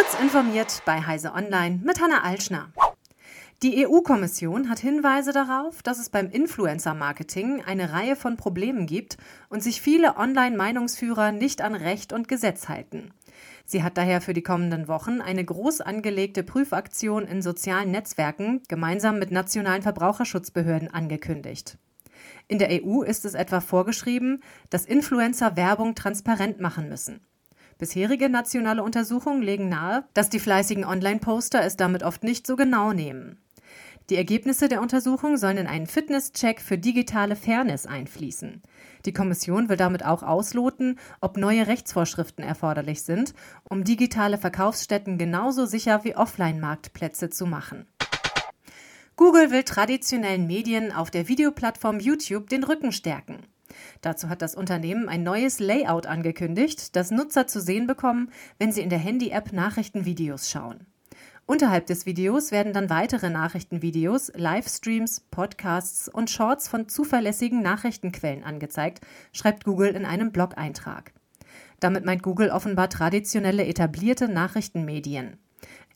Kurz informiert bei Heise Online mit Hanna Altschner. Die EU-Kommission hat Hinweise darauf, dass es beim Influencer-Marketing eine Reihe von Problemen gibt und sich viele Online-Meinungsführer nicht an Recht und Gesetz halten. Sie hat daher für die kommenden Wochen eine groß angelegte Prüfaktion in sozialen Netzwerken gemeinsam mit nationalen Verbraucherschutzbehörden angekündigt. In der EU ist es etwa vorgeschrieben, dass Influencer Werbung transparent machen müssen. Bisherige nationale Untersuchungen legen nahe, dass die fleißigen Online-Poster es damit oft nicht so genau nehmen. Die Ergebnisse der Untersuchung sollen in einen Fitnesscheck für digitale Fairness einfließen. Die Kommission will damit auch ausloten, ob neue Rechtsvorschriften erforderlich sind, um digitale Verkaufsstätten genauso sicher wie Offline-Marktplätze zu machen. Google will traditionellen Medien auf der Videoplattform YouTube den Rücken stärken. Dazu hat das Unternehmen ein neues Layout angekündigt, das Nutzer zu sehen bekommen, wenn sie in der Handy-App Nachrichtenvideos schauen. Unterhalb des Videos werden dann weitere Nachrichtenvideos, Livestreams, Podcasts und Shorts von zuverlässigen Nachrichtenquellen angezeigt, schreibt Google in einem Blog-Eintrag. Damit meint Google offenbar traditionelle etablierte Nachrichtenmedien.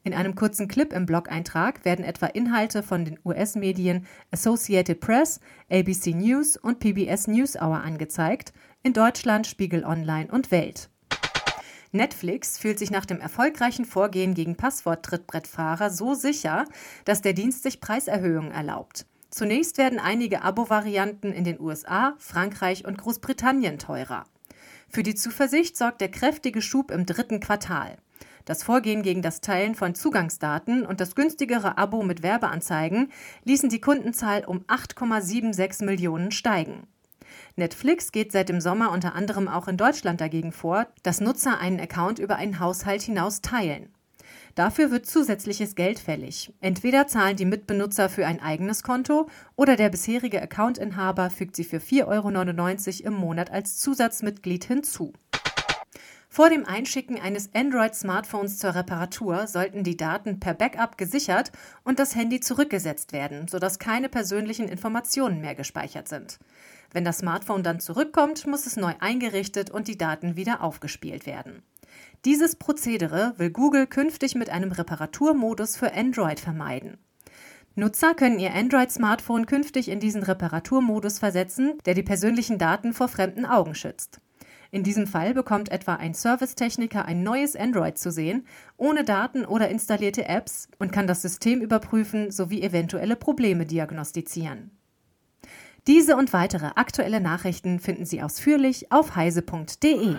In einem kurzen Clip im Blog-Eintrag werden etwa Inhalte von den US-Medien Associated Press, ABC News und PBS NewsHour angezeigt, in Deutschland Spiegel Online und Welt. Netflix fühlt sich nach dem erfolgreichen Vorgehen gegen Passwort-Trittbrettfahrer so sicher, dass der Dienst sich Preiserhöhungen erlaubt. Zunächst werden einige Abo-Varianten in den USA, Frankreich und Großbritannien teurer. Für die Zuversicht sorgt der kräftige Schub im dritten Quartal. Das Vorgehen gegen das Teilen von Zugangsdaten und das günstigere Abo mit Werbeanzeigen ließen die Kundenzahl um 8,76 Millionen steigen. Netflix geht seit dem Sommer unter anderem auch in Deutschland dagegen vor, dass Nutzer einen Account über einen Haushalt hinaus teilen. Dafür wird zusätzliches Geld fällig. Entweder zahlen die Mitbenutzer für ein eigenes Konto oder der bisherige Accountinhaber fügt sie für 4,99 Euro im Monat als Zusatzmitglied hinzu. Vor dem Einschicken eines Android-Smartphones zur Reparatur sollten die Daten per Backup gesichert und das Handy zurückgesetzt werden, sodass keine persönlichen Informationen mehr gespeichert sind. Wenn das Smartphone dann zurückkommt, muss es neu eingerichtet und die Daten wieder aufgespielt werden. Dieses Prozedere will Google künftig mit einem Reparaturmodus für Android vermeiden. Nutzer können ihr Android-Smartphone künftig in diesen Reparaturmodus versetzen, der die persönlichen Daten vor fremden Augen schützt. In diesem Fall bekommt etwa ein Servicetechniker ein neues Android zu sehen, ohne Daten oder installierte Apps und kann das System überprüfen sowie eventuelle Probleme diagnostizieren. Diese und weitere aktuelle Nachrichten finden Sie ausführlich auf heise.de.